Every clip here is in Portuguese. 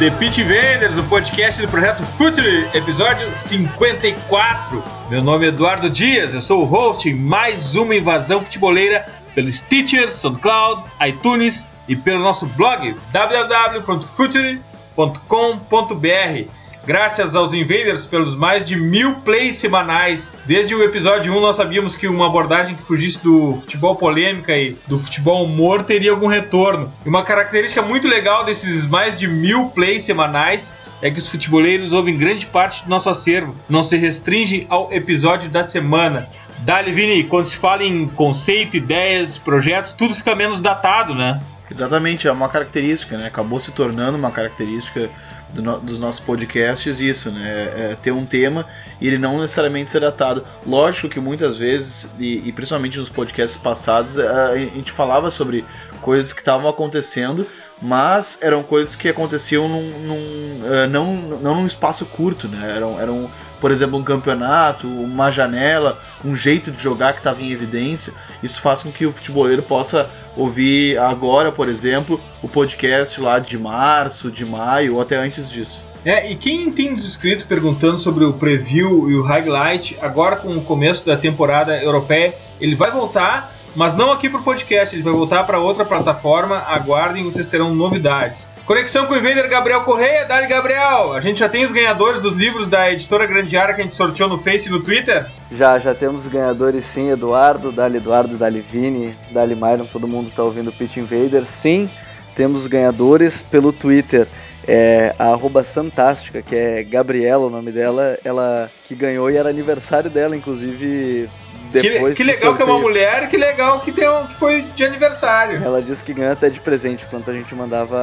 The Pitch Invaders, o podcast do projeto Future, episódio 54. Meu nome é Eduardo Dias, eu sou o host em mais uma invasão futeboleira pelo Stitcher, SoundCloud, iTunes e pelo nosso blog www.future.com.br. Graças aos Invaders pelos mais de mil plays semanais. Desde o episódio 1 nós sabíamos que uma abordagem que fugisse do futebol polêmica e do futebol humor teria algum retorno. E uma característica muito legal desses mais de mil plays semanais é que os futeboleiros ouvem grande parte do nosso acervo, não se restringe ao episódio da semana. Dali, Vini, quando se fala em conceito, ideias, projetos, tudo fica menos datado, né? Exatamente, é uma característica, né? Acabou se tornando uma característica do no, dos nossos podcasts isso, né? É, é ter um tema e ele não necessariamente ser datado. Lógico que muitas vezes, e, e principalmente nos podcasts passados, a, a gente falava sobre coisas que estavam acontecendo, mas eram coisas que aconteciam num, num, uh, não, não num espaço curto, né? Eram, eram por exemplo, um campeonato, uma janela, um jeito de jogar que estava em evidência. Isso faz com que o futeboleiro possa ouvir agora, por exemplo, o podcast lá de março, de maio ou até antes disso. É, e quem tem inscrito perguntando sobre o preview e o highlight, agora com o começo da temporada europeia, ele vai voltar, mas não aqui para o podcast, ele vai voltar para outra plataforma. Aguardem, vocês terão novidades. Conexão com o Invader Gabriel Correia, Dali Gabriel. A gente já tem os ganhadores dos livros da editora Grande Área que a gente sorteou no Face e no Twitter? Já, já temos os ganhadores sim, Eduardo, Dali Eduardo, Dali Vini, Dali Myron, todo mundo está ouvindo o Pitch Invader. Sim, temos os ganhadores pelo Twitter. É a arroba Fantástica, que é Gabriela o nome dela, ela que ganhou e era aniversário dela, inclusive depois que, que legal que é uma mulher, que legal que, tem um, que foi de aniversário. Ela disse que ganhou até de presente, enquanto a gente mandava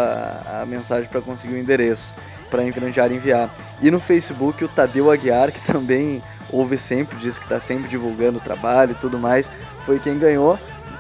a, a mensagem para conseguir o endereço, para Engranjar enviar. E no Facebook, o Tadeu Aguiar, que também ouve sempre, diz que está sempre divulgando o trabalho e tudo mais, foi quem ganhou.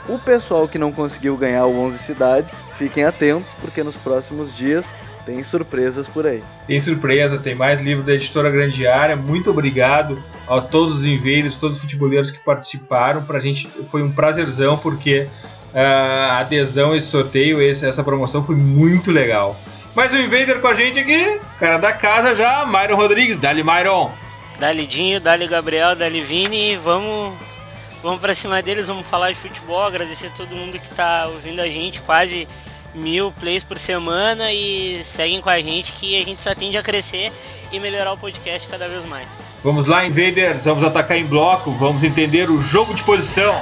O pessoal que não conseguiu ganhar o 11 Cidades, fiquem atentos, porque nos próximos dias tem surpresas por aí. Tem surpresa, tem mais livro da editora Grande Área. Muito obrigado a todos os inveiros, todos os futeboleiros que participaram. Pra gente foi um prazerzão, porque uh, a adesão a esse sorteio, esse, essa promoção foi muito legal. Mais um invader com a gente aqui, cara da casa já, Myron Rodrigues. Dali, Myron. Dali Dinho, Dali Gabriel, Dali Vini. Vamos, vamos pra cima deles, vamos falar de futebol. Agradecer a todo mundo que tá ouvindo a gente. Quase mil plays por semana e seguem com a gente que a gente só tende a crescer e melhorar o podcast cada vez mais. Vamos lá, Invaders, vamos atacar em bloco, vamos entender o jogo de posição.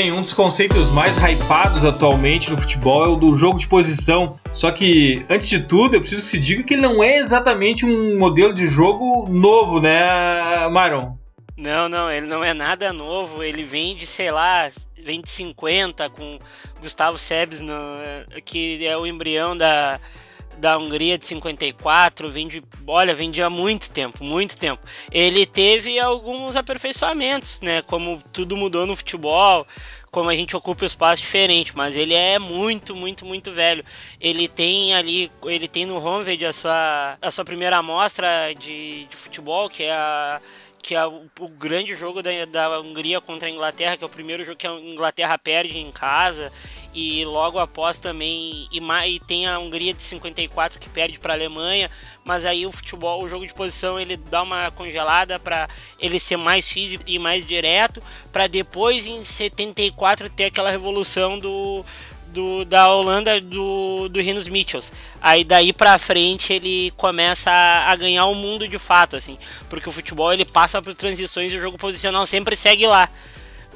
Bem, um dos conceitos mais hypados atualmente no futebol é o do jogo de posição. Só que, antes de tudo, eu preciso que se diga que não é exatamente um modelo de jogo novo, né, Maron? Não, não, ele não é nada novo. Ele vem de, sei lá, vem de 50 com Gustavo Sebes, que é o embrião da, da Hungria de 54, vem de, olha, vem de há muito tempo, muito tempo. Ele teve alguns aperfeiçoamentos, né? Como tudo mudou no futebol, como a gente ocupa espaço diferente, mas ele é muito, muito, muito velho. Ele tem ali, ele tem no Honved a sua, a sua primeira amostra de, de futebol, que é a que é o, o grande jogo da, da Hungria contra a Inglaterra, que é o primeiro jogo que a Inglaterra perde em casa e logo após também e, e tem a Hungria de 54 que perde para a Alemanha, mas aí o futebol, o jogo de posição ele dá uma congelada para ele ser mais físico e mais direto, para depois em 74 ter aquela revolução do do, da Holanda do, do Rinos Mitchells. Aí daí pra frente ele começa a, a, ganhar o mundo de fato, assim. Porque o futebol ele passa por transições e o jogo posicional sempre segue lá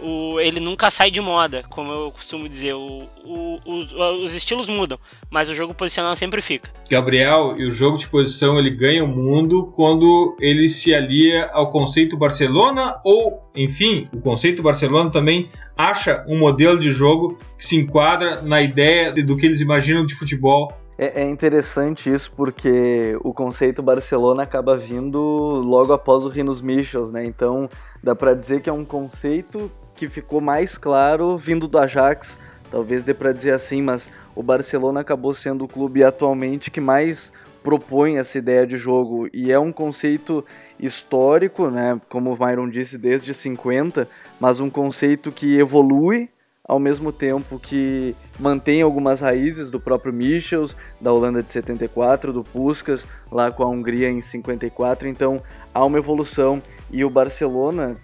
o, ele nunca sai de moda, como eu costumo dizer. O, o, o, os estilos mudam, mas o jogo posicional sempre fica. Gabriel, e o jogo de posição ele ganha o mundo quando ele se alia ao conceito Barcelona ou, enfim, o conceito Barcelona também acha um modelo de jogo que se enquadra na ideia do que eles imaginam de futebol é, é, interessante isso porque o conceito Barcelona acaba vindo logo após o Rinos Michels, né? Então dá para dizer que é um conceito que ficou mais claro vindo do Ajax, talvez dê para dizer assim, mas o Barcelona acabou sendo o clube atualmente que mais propõe essa ideia de jogo. E é um conceito histórico, né? Como o Myron disse desde 50, mas um conceito que evolui ao mesmo tempo que mantém algumas raízes do próprio Michels, da Holanda de 74, do Puskas, lá com a Hungria em 54, então há uma evolução e o Barcelona,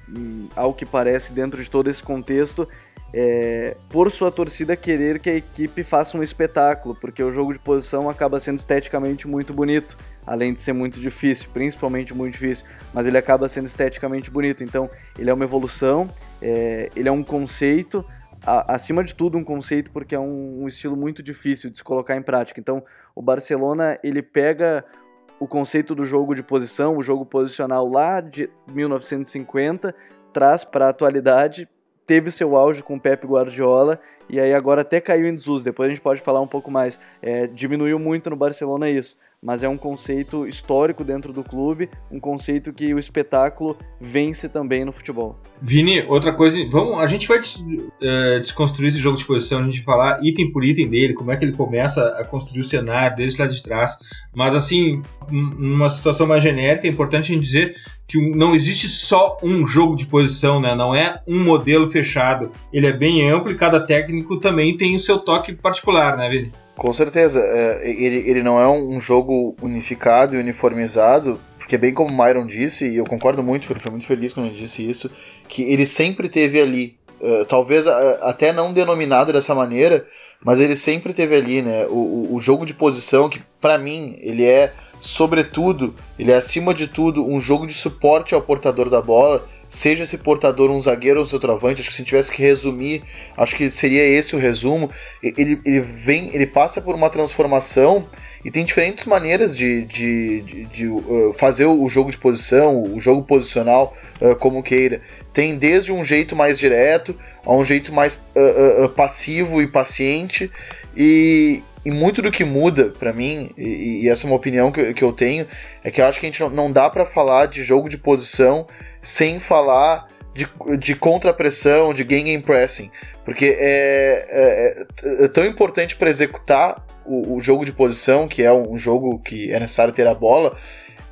ao que parece dentro de todo esse contexto, é, por sua torcida querer que a equipe faça um espetáculo, porque o jogo de posição acaba sendo esteticamente muito bonito, além de ser muito difícil, principalmente muito difícil, mas ele acaba sendo esteticamente bonito. Então, ele é uma evolução, é, ele é um conceito, a, acima de tudo, um conceito, porque é um, um, estilo muito difícil de se colocar em prática. Então, o Barcelona ele pega o conceito do jogo de posição, o jogo posicional lá de 1950, traz para a atualidade, teve seu auge com o Pep Guardiola e aí agora até caiu em desuso. Depois a gente pode falar um pouco mais. É, diminuiu muito no Barcelona isso mas é um conceito histórico dentro do clube, um conceito que o espetáculo vence também no futebol. Vini, outra coisa, vamos, a gente vai uh, desconstruir esse jogo de posição, a gente vai falar item por item dele, como é que ele começa a construir o cenário desde lá de trás, mas assim, numa situação mais genérica, é importante a gente dizer que não existe só um jogo de posição, né? Não é um modelo fechado. Ele é bem amplo e cada técnico também tem o seu toque particular, né, Vini? Com certeza. É, ele, ele não é um jogo unificado e uniformizado, porque bem como o Myron disse, e eu concordo muito, ele foi muito feliz quando ele disse isso, que ele sempre teve ali. Uh, talvez uh, até não denominado dessa maneira, mas ele sempre teve ali, né? O, o, o jogo de posição, que para mim ele é, sobretudo, ele é acima de tudo um jogo de suporte ao portador da bola seja esse portador um zagueiro ou um centroavante, acho que se tivesse que resumir, acho que seria esse o resumo. Ele, ele vem, ele passa por uma transformação e tem diferentes maneiras de, de, de, de uh, fazer o jogo de posição, o jogo posicional, uh, como queira. Tem desde um jeito mais direto a um jeito mais uh, passivo e paciente e, e muito do que muda para mim, e, e, essa é uma opinião que, que eu tenho, é que eu acho que a gente não, não dá para falar de jogo de posição sem falar de, de contrapressão, de game pressing, porque é, é, é tão importante para executar o, o, jogo de posição, que é um jogo que é necessário ter a bola,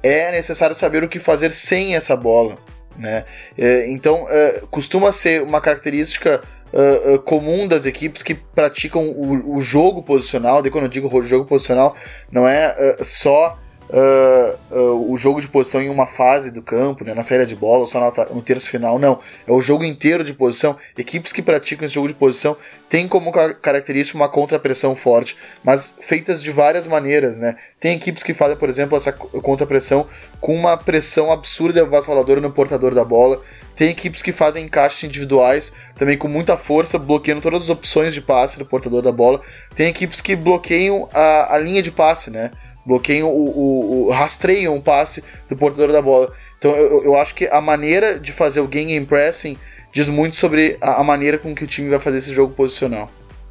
é necessário saber o que fazer sem essa bola. Né? É, então, é, costuma ser uma característica uh, uh, comum das equipes que praticam o, o, jogo posicional. Daí, quando eu digo jogo posicional, não é só o jogo de posição em uma fase do campo, né, na saída de bola, ou só no, no terço final. Não. É o jogo inteiro de posição. Equipes que praticam esse jogo de posição têm como característica uma contrapressão forte, mas feitas de várias maneiras. Né? Tem equipes que fazem, por exemplo, essa contrapressão com uma pressão absurda e avassaladora no portador da bola. Tem equipes que fazem encaixes individuais, também com muita força, bloqueando todas as opções de passe do portador da bola. Tem equipes que bloqueiam a, a linha de passe, né? Bloqueiam o, o, o rastreiam o passe do portador da bola. Então eu, eu acho que a maneira de fazer o game pressing diz muito sobre a, a maneira com que o time vai fazer esse jogo posicional.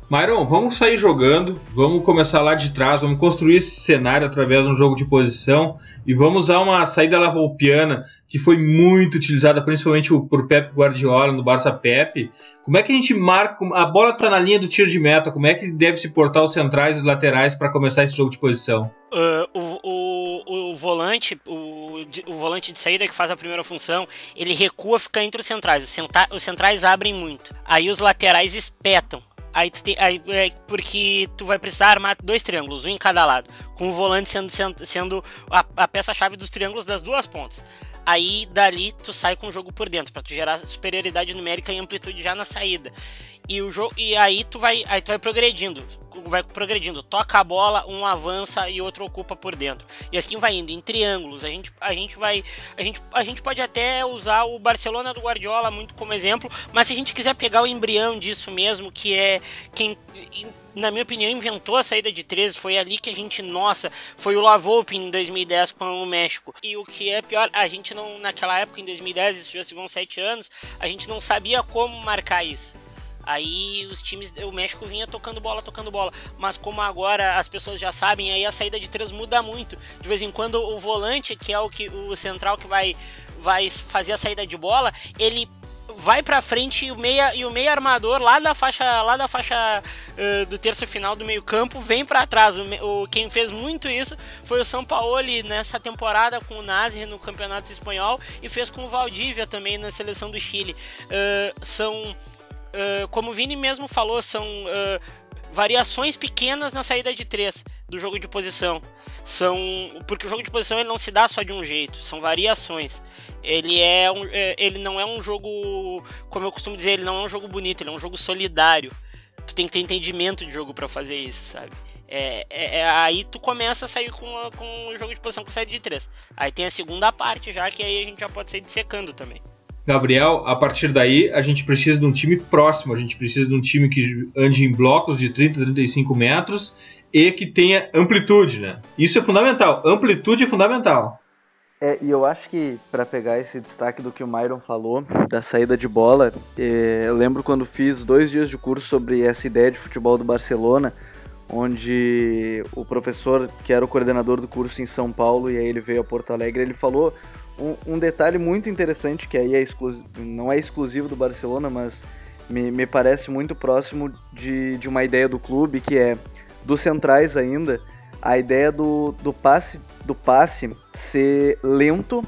Myron, vamos sair jogando, vamos começar lá de trás, vamos construir esse cenário através de um jogo de posição e vamos usar uma saída lavolpiana que foi muito utilizada principalmente por Pep Guardiola no Barça Pep. Como é que a gente marca? A bola está na linha do tiro de meta, como é que deve se portar os centrais e os laterais para começar esse jogo de posição? Uh, o, o, o, volante, o, o, volante de saída que faz a primeira função, ele recua, fica entre os centrais. Os, os centrais abrem muito. Aí os laterais espetam. Aí tu aí, é, porque tu vai precisar armar dois triângulos, um em cada lado, com o volante sendo, sendo a, a peça-chave dos triângulos das duas pontas. Aí dali tu sai com o jogo por dentro, para tu gerar superioridade numérica e amplitude já na saída. E o jogo e aí tu vai, aí tu vai progredindo. vai progredindo. Toca a bola, um avança e outro ocupa por dentro. E assim vai indo, em triângulos. A gente, a gente vai. A gente, a gente pode até usar o Barcelona do Guardiola muito como exemplo, mas se a gente quiser pegar o embrião disso mesmo, que é quem na minha opinião, inventou a saída de três. Foi ali que a gente, nossa, foi o Lavolpe em 2010 com o México. E o que é pior, a gente não, naquela época, em 2010, isso já se vão sete anos, a gente não sabia como marcar isso. Aí os times, o México vinha tocando bola, tocando bola. Mas como agora as pessoas já sabem, aí a saída de três muda muito. De vez em quando o volante, que é o que o central que vai vai fazer a saída de bola, ele vai para frente e o meia e o meia armador lá da faixa lá da faixa uh, do terço final do meio campo vem para trás. O, o, quem fez muito isso foi o São Paulo nessa temporada com o Nazi no Campeonato Espanhol e fez com o Valdívia também na seleção do Chile. Uh, são uh, como o Vini mesmo falou, são variações pequenas na saída de três do jogo de posição. São porque o jogo de posição ele não se dá só de um jeito, são variações. Ele é um, é, ele não é um jogo, como eu costumo dizer, ele não é um jogo bonito, ele é um jogo solidário. Tu tem que ter entendimento de jogo para fazer isso, sabe? É, é, é, aí tu começa a sair com, com o jogo de posição com saída de três. Aí tem a segunda parte já, que aí a gente já pode sair dissecando também. Gabriel, a partir daí a gente precisa de um time próximo, a gente precisa de um time que ande em blocos de 30, 35 metros e que tenha amplitude, né? Isso é fundamental, amplitude é fundamental. É, e eu acho que para pegar esse destaque do que o Myron falou, da saída de bola, é, eu lembro quando fiz dois dias de curso sobre essa ideia de futebol do Barcelona, onde o professor, que era o coordenador do curso em São Paulo, e aí ele veio a Porto Alegre, ele falou um, um detalhe muito interessante, que aí é não é exclusivo do Barcelona, mas me, me parece muito próximo de, de uma ideia do clube, que é dos centrais ainda, a ideia do, do passe do passe ser lento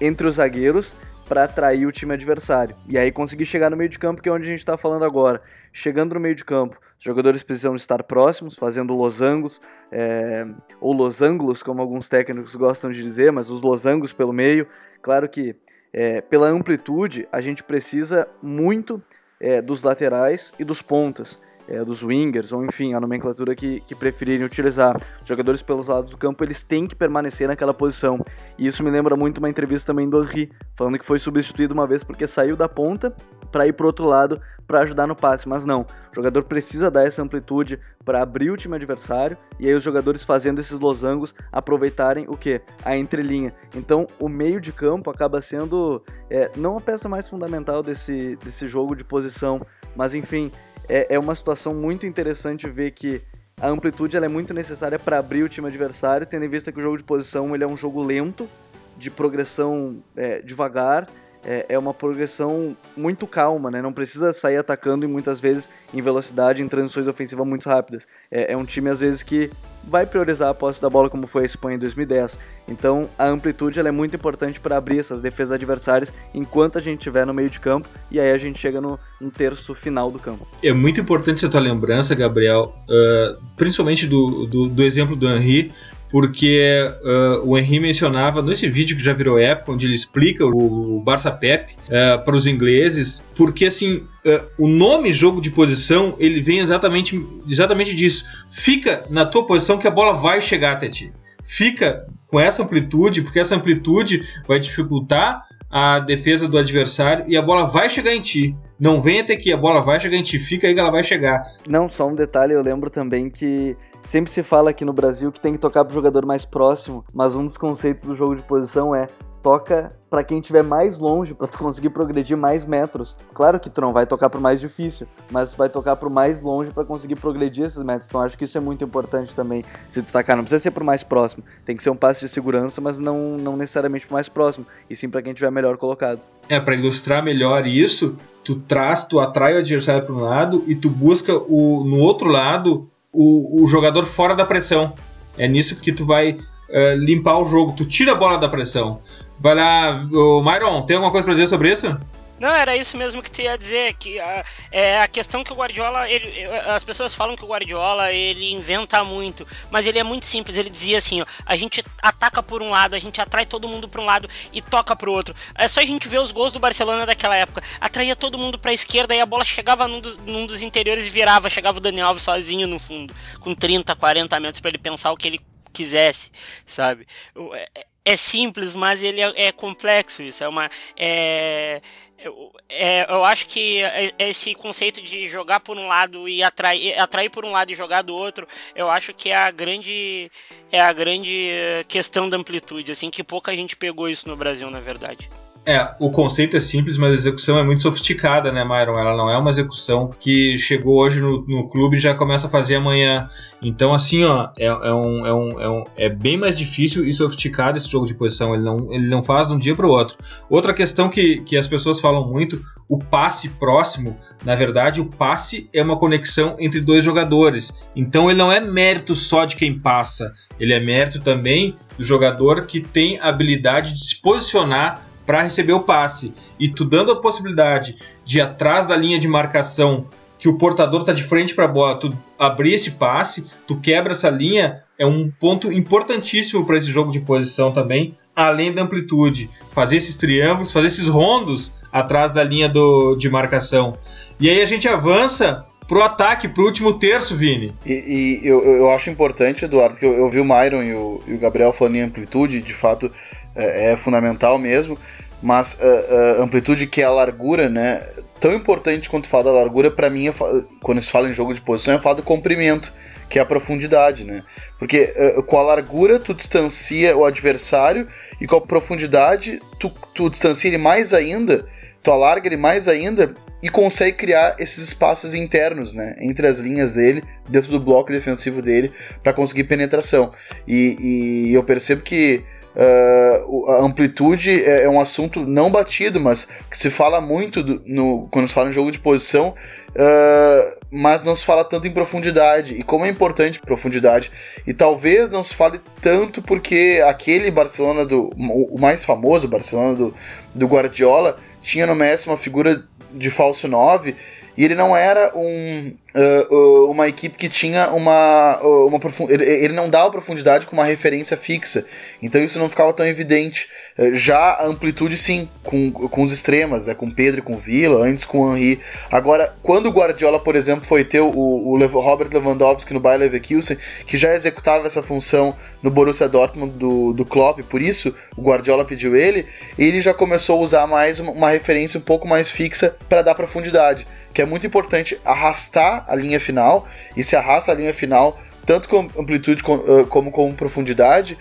entre os zagueiros para atrair o time adversário. E aí conseguir chegar no meio de campo, que é onde a gente está falando agora. Chegando no meio de campo, os jogadores precisam estar próximos, fazendo losangos, é, ou losanglos, como alguns técnicos gostam de dizer, mas os losangos pelo meio. Claro que é, pela amplitude, a gente precisa muito é, dos laterais e dos pontas é, dos wingers, ou enfim, a nomenclatura que, que preferirem utilizar. Os jogadores pelos lados do campo, eles têm que permanecer naquela posição. E isso me lembra muito uma entrevista também do Henry, falando que foi substituído uma vez porque saiu da ponta para ir para outro lado para ajudar no passe, mas não. O jogador precisa dar essa amplitude para abrir o time adversário e aí os jogadores fazendo esses losangos aproveitarem o que? A entrelinha. Então o meio de campo acaba sendo é, não a peça mais fundamental desse, desse jogo de posição, mas enfim, é, é uma situação muito interessante ver que a amplitude ela é muito necessária para abrir o time adversário, tendo em vista que o jogo de posição ele é um jogo lento, de progressão é, devagar, é, é, uma progressão muito calma, né? Não precisa sair atacando e muitas vezes em velocidade, em transições ofensivas muito rápidas. É, é um time às vezes que vai priorizar a posse da bola como foi a Espanha em 2010. Então a amplitude é muito importante para abrir essas defesas adversárias enquanto a gente estiver no meio de campo e aí a gente chega no, terço final do campo. É muito importante essa tua lembrança, Gabriel, uh, principalmente do, do, do, exemplo do Henry, porque uh, o Henry mencionava nesse vídeo que já virou época, onde ele explica o, o Barça Pep uh, para os ingleses, porque assim uh, o nome jogo de posição ele vem exatamente, exatamente disso. Fica na tua posição que a bola vai chegar até ti. Fica com essa amplitude, porque essa amplitude vai dificultar a defesa do adversário e a bola vai chegar em ti. Não vem até aqui, a bola vai chegar em ti, fica aí que ela vai chegar. Não, só um detalhe, eu lembro também que Sempre se fala aqui no Brasil que tem que tocar pro jogador mais próximo, mas um dos conceitos do jogo de posição é toca para quem estiver mais longe, para tu conseguir progredir mais metros. Claro que tu não vai tocar pro mais difícil, mas tu vai tocar pro mais longe para conseguir progredir esses metros. Então acho que isso é muito importante também se destacar. Não precisa ser pro mais próximo, tem que ser um passe de segurança, mas não, não necessariamente pro mais próximo, e sim para quem estiver melhor colocado. É, para ilustrar melhor isso, tu traz, tu atrai o adversário para um lado e tu busca o no outro lado o, o jogador fora da pressão. É nisso que tu vai uh, limpar o jogo. Tu tira a bola da pressão. Vai lá, o Myron, tem alguma coisa para dizer sobre isso? Não, era isso mesmo que tu ia dizer, que a, é a questão que o Guardiola, ele, as pessoas falam que o Guardiola, ele inventa muito, mas ele é muito simples, ele dizia assim, ó, a gente ataca por um lado, a gente atrai todo mundo para um lado e toca para o outro. É só a gente ver os gols do Barcelona daquela época, atraía todo mundo para a esquerda e a bola chegava num, do, num, dos interiores e virava, chegava o Daniel Alves sozinho no fundo, com 30, 40 metros para ele pensar o que ele quisesse, sabe? É, é simples, mas ele é, é complexo isso, é uma... É, eu, é, eu acho que esse conceito de jogar por um lado e atrair, atrair por um lado e jogar do outro, eu acho que é a grande é a grande questão da amplitude, assim, que pouca gente pegou isso no Brasil, na verdade. É, o conceito é simples, mas a execução é muito sofisticada, né, Myron? Ela não é uma execução que chegou hoje no, no clube e já começa a fazer amanhã. Então, assim, ó, é, é, um, é, um, é, um, é bem mais difícil e sofisticado esse jogo de posição. Ele não, ele não faz de um dia para o outro. Outra questão que, que as pessoas falam muito, o passe próximo, na verdade, o passe é uma conexão entre dois jogadores. Então, ele não é mérito só de quem passa, ele é mérito também do jogador que tem a habilidade de se posicionar para receber o passe. E tu dando a possibilidade de atrás da linha de marcação que o portador está de frente para a bola, tu abrir esse passe, tu quebra essa linha, é um ponto importantíssimo para esse jogo de posição também, além da amplitude. Fazer esses triângulos, fazer esses rondos atrás da linha do, de marcação. E aí a gente avança pro ataque, pro último terço, Vini. E, e eu, eu acho importante, Eduardo, que eu, eu vi o Myron e o, e o Gabriel falando em amplitude, de fato, é, é fundamental mesmo, mas a, uh, uh, amplitude que é a largura, né? Tão importante quanto falar da largura, para mim, é, quando se fala em jogo de posição, é falar do comprimento, que é a profundidade, né? Porque uh, com a largura tu distancia o adversário e com a profundidade tu, tu distancia ele mais ainda, tu alarga ele mais ainda e consegue criar esses espaços internos, né, entre as linhas dele, dentro do bloco defensivo dele, para conseguir penetração. E, e, eu percebo que Uh, a amplitude é, é, um assunto não batido, mas que se fala muito do, no, quando se fala em jogo de posição, uh, mas não se fala tanto em profundidade. E como é importante profundidade. E talvez não se fale tanto porque aquele Barcelona do. o mais famoso Barcelona do, do Guardiola tinha no Messi uma figura de falso 9 e ele não era um, uh, uma equipe que tinha uma, uma ele, ele não dava profundidade com uma referência fixa, então isso não ficava tão evidente. Já a amplitude, sim, com, com os extremas, né, com Pedro e com Vila, antes com o Henry. Agora, quando o Guardiola, por exemplo, foi ter o, o Robert Lewandowski no Bayer Leverkusen, que já executava essa função no Borussia Dortmund do, do Klopp, por isso o Guardiola pediu ele, ele já começou a usar mais uma, uma referência um pouco mais fixa para dar profundidade que é muito importante arrastar a linha final, e se arrasta a linha final tanto com amplitude como com profundidade,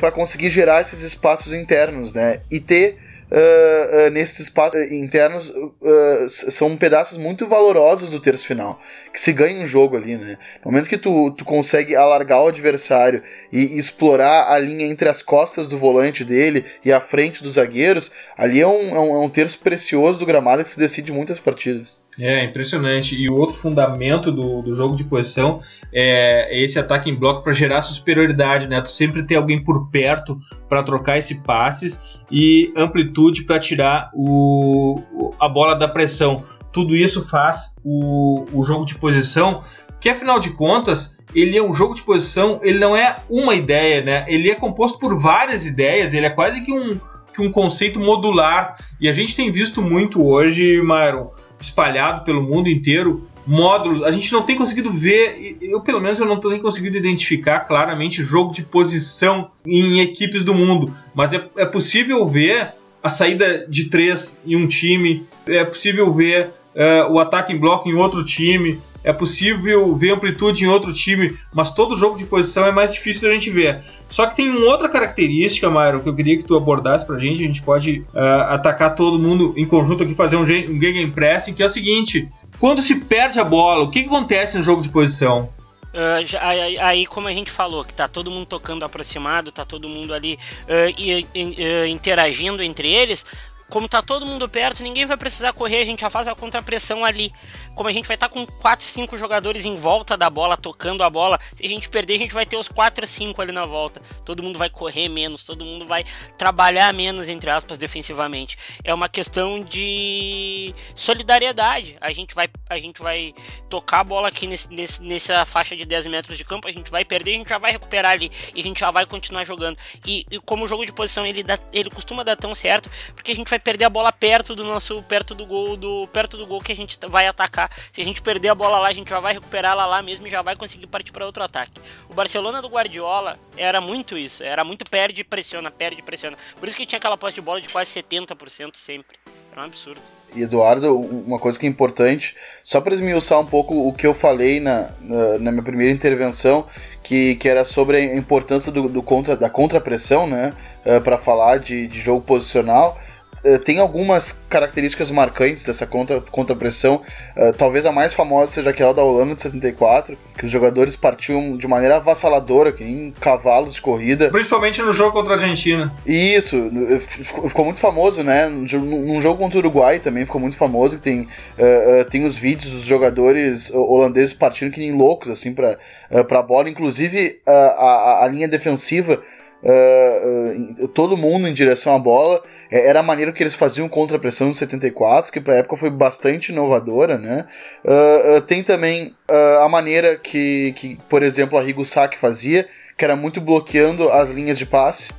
para conseguir gerar esses espaços internos, né? E ter uh, uh, nesses espaços internos uh, são pedaços muito valorosos do terço final, que se ganha um jogo ali, né? No momento que tu, tu consegue alargar o adversário e explorar a linha entre as costas do volante dele e a frente dos zagueiros, ali é um, é um, é um terço precioso do gramado que se decide muitas partidas. É, impressionante. E o outro fundamento do, do jogo de posição é esse ataque em bloco para gerar superioridade, né? Tu sempre ter alguém por perto para trocar esse passes e amplitude para tirar o, a bola da pressão. Tudo isso faz o, o jogo de posição, que afinal de contas ele é um jogo de posição, ele não é uma ideia, né? Ele é composto por várias ideias, ele é quase que um, que um conceito modular. E a gente tem visto muito hoje, Myron, espalhado pelo mundo inteiro, módulos. A gente não tem conseguido ver, eu pelo menos eu não tenho conseguido identificar claramente jogo de posição em equipes do mundo, mas é, é possível ver a saída de três em um time, é possível ver uh, o ataque em bloco em outro time, é possível ver amplitude em outro time, mas todo jogo de posição é mais difícil da gente ver. Só que tem uma outra característica, Mário, que eu queria que tu abordasse pra gente. A gente pode uh, atacar todo mundo em conjunto aqui, fazer um, um Gegenpressing, que é o seguinte: quando se perde a bola, o que, que acontece no jogo de posição? Uh, aí, aí, como a gente falou, que tá todo mundo tocando aproximado, tá todo mundo ali uh, e, uh, interagindo entre eles, como tá todo mundo perto, ninguém vai precisar correr, a gente já faz a contrapressão ali. Como a gente vai estar tá com 4, 5 jogadores em volta da bola, tocando a bola, se a gente perder, a gente vai ter os 4 5 ali na volta. Todo mundo vai correr menos, todo mundo vai trabalhar menos, entre aspas, defensivamente. É uma questão de solidariedade. A gente vai, a gente vai tocar a bola aqui nesse, nesse, nessa faixa de 10 metros de campo, a gente vai perder, a gente já vai recuperar ali e a gente já vai continuar jogando. E, e como o jogo de posição ele, dá, ele costuma dar tão certo, porque a gente vai perder a bola perto do nosso, perto do gol, do perto do gol que a gente vai atacar. Se a gente perder a bola lá, a gente já vai recuperar ela lá mesmo e já vai conseguir partir para outro ataque. O Barcelona do Guardiola era muito isso, era muito perde pressiona, perde pressiona. Por isso que tinha aquela posse de bola de quase 70% sempre. Era um absurdo. E Eduardo, uma coisa que é importante, só para esmiuçar um pouco o que eu falei na, na, na, minha primeira intervenção, que, que era sobre a importância do, do contra, da contrapressão, né, uh, para falar de, de jogo posicional. Eh, tem algumas características marcantes dessa contra, contra-pressão. Uh, talvez a mais famosa seja aquela da Holanda de 74, que os jogadores partiam de maneira avassaladora, que nem cavalos de corrida. Principalmente no jogo contra a Argentina. Isso, eh, ficou muito famoso, né? Num jogo contra o Uruguai também ficou muito famoso, que tem, uh, uh, tem os vídeos dos jogadores holandeses partindo que nem loucos, assim, pra, uh, pra bola. Inclusive, a, a, a linha defensiva uh, uh, todo mundo em direção à bola. É, era a maneira que eles faziam contra a pressão em 74, que para a época foi bastante inovadora. Né? Uh, tem também a maneira que, que, por exemplo, a Rigo fazia, que era muito bloqueando as linhas de passe.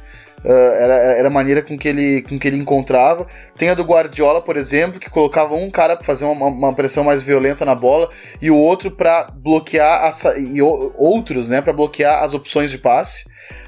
Uh, era, era a maneira com que, ele, com que ele encontrava. Tem a do Guardiola, por exemplo, que colocava um cara para fazer uma, uma, pressão mais violenta na bola e o outro para bloquear a, e outros, né, para bloquear as opções de passe.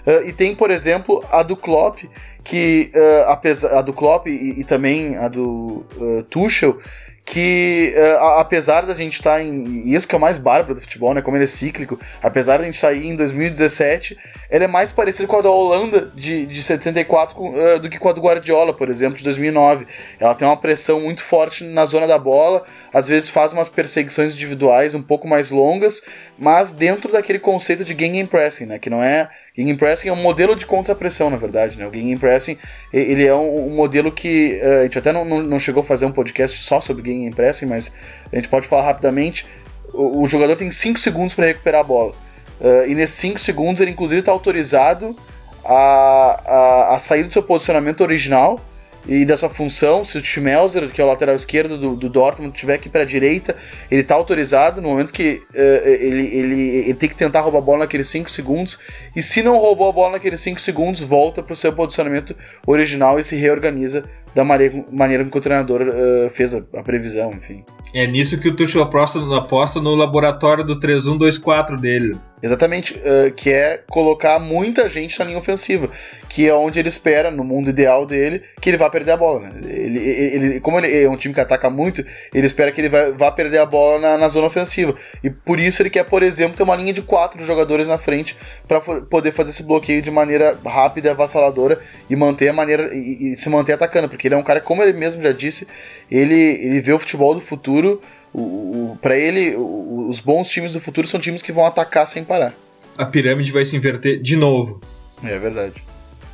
Uh, e tem, por exemplo, a do Klopp, que uh, apesar a do Klopp e, e também a do Tuchel, que uh, apesar da gente estar tá em. E isso que é o mais bárbaro do futebol, né? Como ele é cíclico, apesar da gente sair tá em 2017, ele é mais parecido com a da Holanda de, de 74 uh, do que com a do Guardiola, por exemplo, de 2009. Ela tem uma pressão muito forte na zona da bola, às vezes faz umas perseguições individuais um pouco mais longas, mas dentro daquele conceito de game pressing, né? Que não é Gegenpressing é um modelo de contrapressão, na verdade, né? O Gegenpressing, ele é um, um modelo que uh, a gente até não, não, chegou a fazer um podcast só sobre Gegenpressing, mas a gente pode falar rapidamente. O, o jogador tem 5 segundos para recuperar a bola. Uh, e nesses 5 segundos ele inclusive está autorizado a, a, a sair do seu posicionamento original e dessa função, se o Schmelzer, que é o lateral esquerdo do, do Dortmund, tiver aqui para a direita, ele está autorizado no momento que uh, ele, ele, ele tem que tentar roubar a bola naqueles 5 segundos, e se não roubou a bola naqueles 5 segundos, volta para o seu posicionamento original e se reorganiza da maneira, maneira que o treinador uh, fez a, a, previsão, enfim. É nisso que o Tuchel aposta, aposta no laboratório do 3-1-2-4 dele. Exatamente, uh, que é colocar muita gente na linha ofensiva, que é onde ele espera, no mundo ideal dele, que ele vá perder a bola. Né? Ele, ele, como ele é um time que ataca muito, ele espera que ele vai, vá perder a bola na, na, zona ofensiva. E por isso ele quer, por exemplo, ter uma linha de quatro jogadores na frente para poder fazer esse bloqueio de maneira rápida e avassaladora e manter a maneira e, e se manter atacando, porque ele é um cara, como ele mesmo já disse, ele, ele vê o futebol do futuro o, o para ele, o, os bons times do futuro são times que vão atacar sem parar. A pirâmide vai se inverter de novo. É verdade.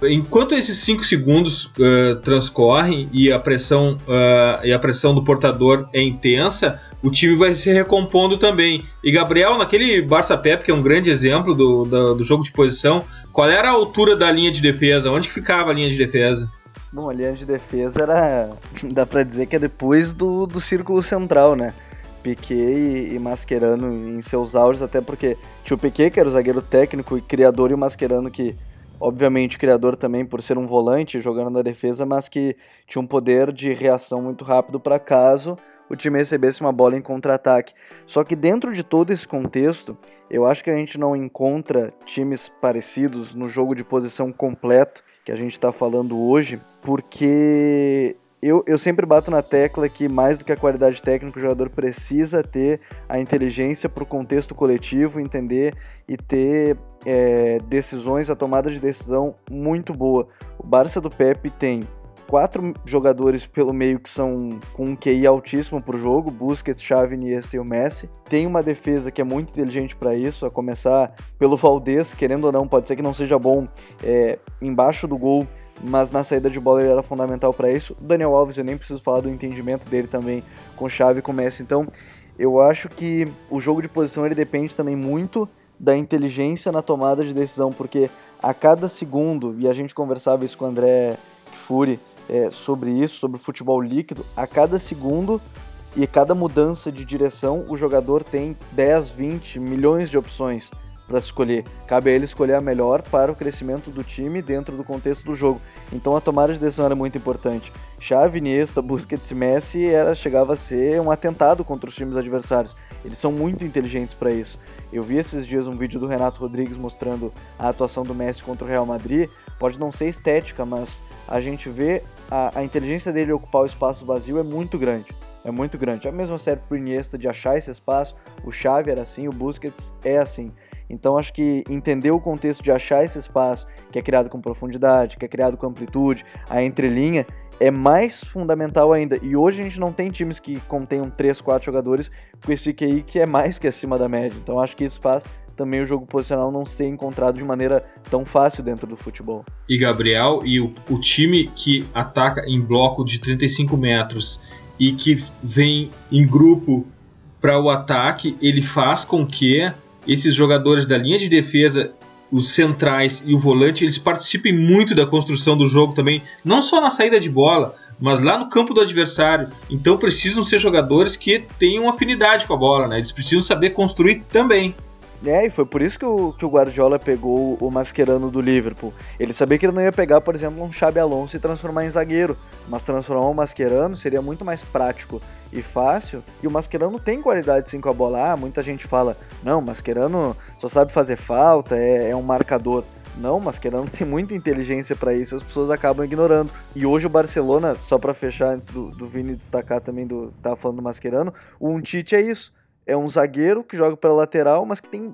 Enquanto esses 5 segundos uh, transcorrem e a pressão uh, e a pressão do portador é intensa, o time vai se recompondo também. E Gabriel, naquele Barça Pep, que é um grande exemplo do, do, do jogo de posição, qual era a altura da linha de defesa? Onde ficava a linha de defesa? Bom, a linha de defesa era. dá pra dizer que é depois do, do círculo central, né? Piquet e, Mascherano em seus auges, até porque tinha o Piquet, que era o zagueiro técnico e criador, e o Mascherano, que obviamente criador também por ser um volante jogando na defesa, mas que tinha um poder de reação muito rápido para caso o time recebesse uma bola em contra-ataque. Só que dentro de todo esse contexto, eu acho que a gente não encontra times parecidos no jogo de posição completo que a gente está falando hoje, porque eu, eu sempre bato na tecla que mais do que a qualidade técnica, o jogador precisa ter a inteligência para o contexto coletivo, entender e ter é, decisões, a tomada de decisão muito boa. O Barça do Pepe tem quatro jogadores pelo meio que são com um QI altíssimo para o jogo, Busquets, Xavi, Iniesta e o Messi. Tem uma defesa que é muito inteligente para isso, a começar pelo Valdez, querendo ou não, pode ser que não seja bom é, embaixo do gol, mas na saída de bola ele era fundamental para isso. O Daniel Alves, eu nem preciso falar do entendimento dele também com chave e com Messi. Então, eu acho que o jogo de posição ele depende também muito da inteligência na tomada de decisão, porque a cada segundo, e a gente conversava isso com o André Fury é, sobre isso, sobre o futebol líquido, a cada segundo e cada mudança de direção, o jogador tem 10, 20 milhões de opções para escolher. Cabe a ele escolher a melhor para o crescimento do time dentro do contexto do jogo. Então a tomada de decisão era muito importante. Xavi, Iniesta, Busquets e Messi era, chegava a ser um atentado contra os times adversários. Eles são muito inteligentes para isso. Eu vi esses dias um vídeo do Renato Rodrigues mostrando a atuação do Messi contra o Real Madrid. Pode não ser estética, mas a gente vê a, a inteligência dele ocupar o espaço vazio é muito grande é muito grande. A mesma serve para o Iniesta de achar esse espaço, o Xavi era assim, o Busquets é assim. Então acho que entender o contexto de achar esse espaço, que é criado com profundidade, que é criado com amplitude, a entrelinha, é mais fundamental ainda. E hoje a gente não tem times que contenham 3, 4 jogadores com esse QI que é mais que acima da média. Então acho que isso faz também o jogo posicional não ser encontrado de maneira tão fácil dentro do futebol. E Gabriel, e o, o time que ataca em bloco de 35 metros e que vem em grupo para o ataque, ele faz com que esses jogadores da linha de defesa, os centrais e o volante, eles participem muito da construção do jogo também, não só na saída de bola, mas lá no campo do adversário. Então precisam ser jogadores que tenham afinidade com a bola, né? Eles precisam saber construir também. É, e foi por isso que o, que o Guardiola pegou o Mascherano do Liverpool. Ele sabia que ele não ia pegar, por exemplo, um Xabi Alonso e transformar em zagueiro, mas transformar um Mascherano seria muito mais prático e fácil. E o Mascherano tem qualidade sim com a bola. Ah, muita gente fala, não, o Mascherano só sabe fazer falta, é, é um marcador. Não, o Mascherano tem muita inteligência para isso, as pessoas acabam ignorando. E hoje o Barcelona, só para fechar antes do, do Vini destacar também do tava falando do Mascherano, o Untite é isso é um zagueiro que joga pela lateral, mas que tem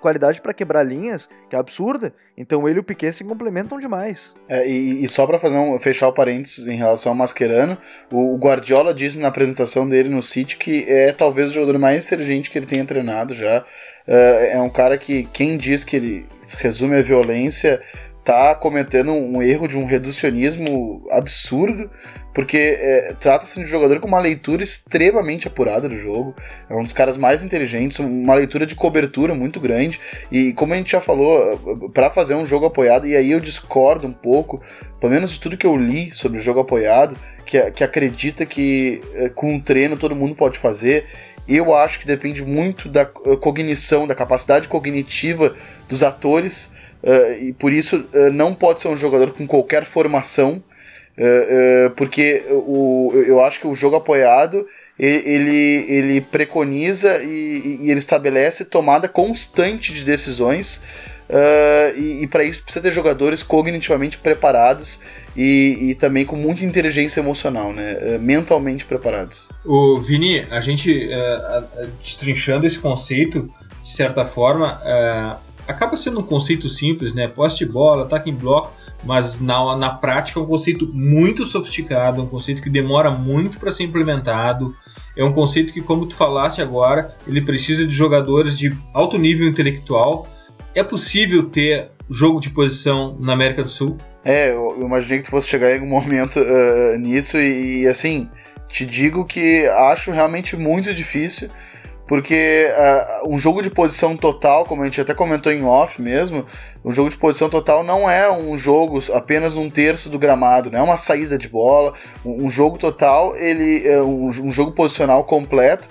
qualidade para quebrar linhas, que é absurda. Então ele e o Piquet se complementam demais. É, e, e, só para um, fechar o parênteses em relação ao Mascherano, o, o, Guardiola disse na apresentação dele no City que é talvez o jogador mais inteligente que ele tenha treinado já. Uh, é um cara que quem diz que ele resume a violência tá cometendo um erro de um reducionismo absurdo, porque é, trata-se de um jogador com uma leitura extremamente apurada do jogo, é um dos caras mais inteligentes, uma leitura de cobertura muito grande, e como a gente já falou, para fazer um jogo apoiado, e aí eu discordo um pouco, pelo menos de tudo que eu li sobre o jogo apoiado, que, que acredita que é, com um treino todo mundo pode fazer, eu acho que depende muito da é, cognição, da capacidade cognitiva dos atores Uh, e por isso uh, não pode ser um jogador com qualquer formação, uh, porque o, eu acho que o jogo apoiado ele, ele preconiza e, e ele estabelece tomada constante de decisões. e, e para isso precisa ter jogadores cognitivamente preparados e, e, também com muita inteligência emocional, né? mentalmente preparados. O Vini, a gente destrinchando esse conceito, de certa forma, acaba sendo um conceito simples, né? Poste bola, ataque em bloco, mas na, na prática é um conceito muito sofisticado, um conceito que demora muito para ser implementado. É um conceito que, como tu falaste agora, ele precisa de jogadores de alto nível intelectual. É possível ter jogo de posição na América do Sul? É, eu imaginei que tu fosse chegar em algum momento uh, nisso e, e, assim, te digo que acho realmente muito difícil porque uh, um jogo de posição total, como a gente até comentou em off mesmo, um jogo de posição total não é um jogo apenas um terço do gramado, não é uma saída de bola. Um, um jogo total, ele é um, um jogo posicional completo.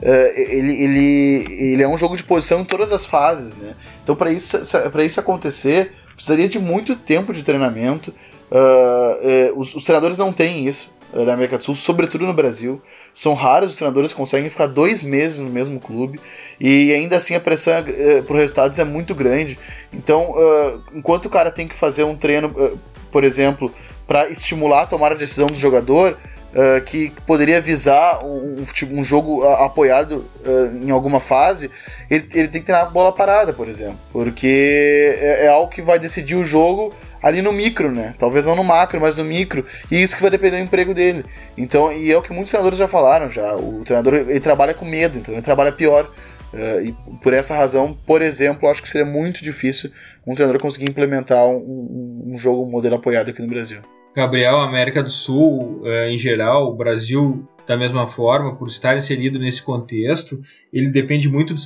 Uh, ele, ele, ele é um jogo de posição em todas as fases, né? Então, para isso, isso acontecer, precisaria de muito tempo de treinamento. Uh, os, os treinadores não têm isso na América do Sul, sobretudo no Brasil. São raros os treinadores que conseguem ficar dois meses no mesmo clube e ainda assim a pressão uh, por resultados é muito grande. Então, uh, enquanto o cara tem que fazer um treino, uh, por exemplo, para estimular a tomar a decisão do jogador, Uh, que poderia visar um, um jogo uh, apoiado uh, em alguma fase, ele, ele, tem que ter a bola parada, por exemplo. Porque é, é, algo que vai decidir o jogo ali no micro, né? Talvez não no macro, mas no micro. E isso que vai depender do emprego dele. Então, e é o que muitos treinadores já falaram já. O treinador ele trabalha com medo, então ele trabalha pior. Uh, e por essa razão, por exemplo, acho que seria muito difícil um treinador conseguir implementar um, um, um jogo modelo apoiado aqui no Brasil. Gabriel, América do Sul, uh, em geral, o Brasil da mesma forma, por estar inserido nesse contexto, ele depende muito do,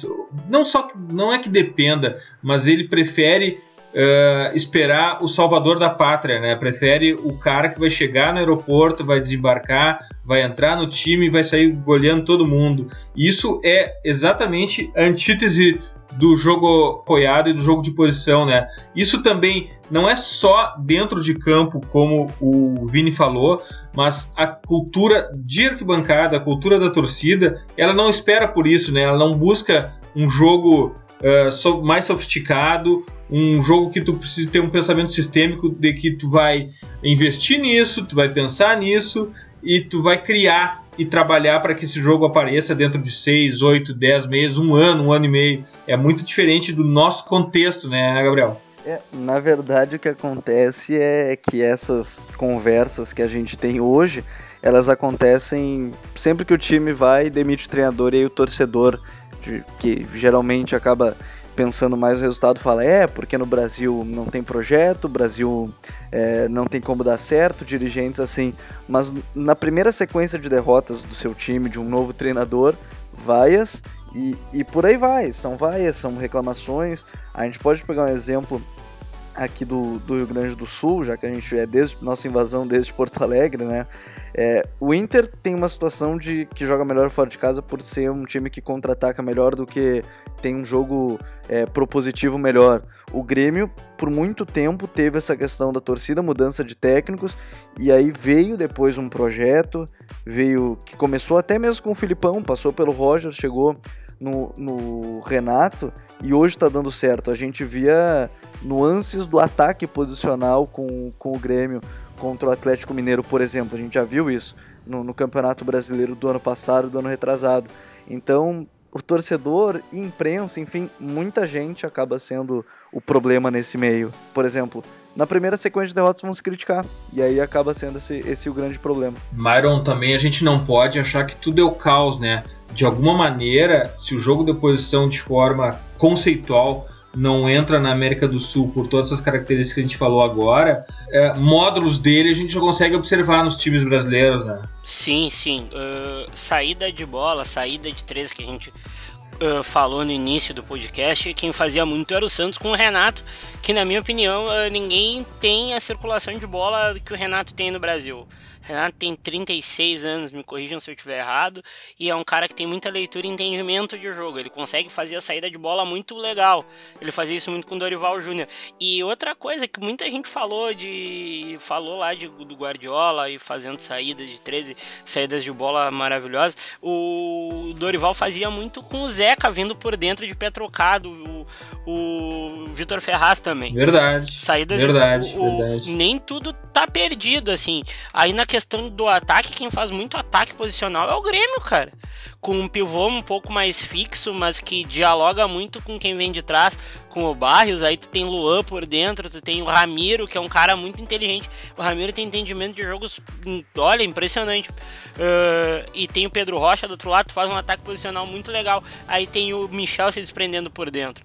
não só não é que dependa, mas ele prefere uh, esperar o salvador da pátria, né? Prefere o cara que vai chegar no aeroporto, vai desembarcar, vai entrar no time vai sair goleando todo mundo. Isso é exatamente a antítese do jogo apoiado e do jogo de posição, né? Isso também não é só dentro de campo, como o Vini falou, mas a cultura de arquibancada, a cultura da torcida, ela não espera por isso, né? Ela não busca um jogo uh, mais sofisticado, um jogo que tu precisa ter um pensamento sistêmico de que tu vai investir nisso, tu vai pensar nisso e tu vai criar e trabalhar para que esse jogo apareça dentro de 6, 8, 10 meses, um ano, um ano e meio. É muito diferente do nosso contexto, né, Gabriel? É, na verdade, o que acontece é que essas conversas que a gente tem hoje, elas acontecem sempre que o time vai, demite o treinador e aí o torcedor, que geralmente acaba pensando mais no resultado, fala: é, porque no Brasil não tem projeto, o Brasil é, não tem como dar certo, dirigentes assim. Mas na primeira sequência de derrotas do seu time, de um novo treinador, vaias e, e por aí vai. São vaias, são reclamações. A gente pode pegar um exemplo aqui do, do Rio Grande do Sul, já que a gente é desde nossa invasão desde Porto Alegre, né? É, o Inter tem uma situação de que joga melhor fora de casa por ser um time que contra-ataca melhor do que tem um jogo é, propositivo melhor. O Grêmio, por muito tempo, teve essa questão da torcida, mudança de técnicos, e aí veio depois um projeto, veio que começou até mesmo com o Filipão, passou pelo Roger, chegou no, no Renato, e hoje está dando certo. A gente via nuances do ataque posicional com, com o Grêmio contra o Atlético Mineiro, por exemplo. A gente já viu isso no, no Campeonato Brasileiro do ano passado, do ano retrasado. Então, o torcedor, imprensa, enfim, muita gente acaba sendo o problema nesse meio. Por exemplo, na primeira sequência de derrotas vão se criticar. E aí acaba sendo esse, esse o grande problema. Myron, também a gente não pode achar que tudo é o caos, né? De alguma maneira, se o jogo de posição de forma conceitual não entra na América do Sul por todas as características que a gente falou agora, é, módulos dele a gente já consegue observar nos times brasileiros, né? Sim, sim. Uh, saída de bola, saída de três que a gente uh, falou no início do podcast, quem fazia muito era o Santos com o Renato, que na minha opinião uh, ninguém tem a circulação de bola que o Renato tem no Brasil. Renato tem 36 anos, me corrijam se eu estiver errado, e é um cara que tem muita leitura e entendimento de jogo. Ele consegue fazer a saída de bola muito legal. Ele fazia isso muito com o Dorival Júnior. E outra coisa que muita gente falou de falou lá de, do Guardiola e fazendo saídas de 13 saídas de bola maravilhosas, o Dorival fazia muito com o Zeca vindo por dentro de pé trocado, o, o Vitor Ferraz também. Verdade. Saídas verdade, de, o, verdade. Nem tudo tá perdido assim. Aí na questão do ataque, quem faz muito ataque posicional é o Grêmio, cara. Com um pivô um pouco mais fixo, mas que dialoga muito com quem vem de trás, com o Barrios. Aí tu tem Luan por dentro, tu tem o Ramiro, que é um cara muito inteligente. O Ramiro tem entendimento de jogos, hum, olha, impressionante. Uh, e tem o Pedro Rocha do outro lado, tu faz um ataque posicional muito legal. Aí tem o Michel se desprendendo por dentro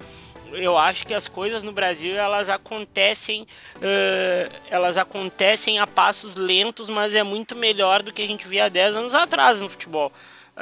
eu acho que as coisas no Brasil elas acontecem uh, elas acontecem a passos lentos, mas é muito melhor do que a gente via há 10 anos atrás no futebol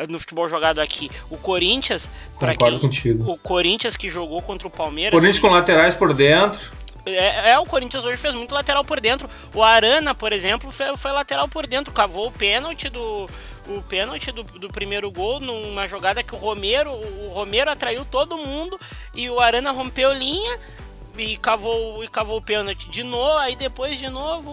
no futebol jogado aqui. O Corinthians, Concordo quem, contigo. O Corinthians que jogou contra o Palmeiras. Corinthians com laterais por dentro. É, é, o Corinthians hoje fez muito lateral por dentro. O Arana, por exemplo, foi, foi lateral por dentro, cavou o pênalti do, o pênalti do, do, primeiro gol numa jogada que o Romero, o Romero atraiu todo mundo e o Arana rompeu linha e cavou, e cavou o pênalti de novo, aí depois de novo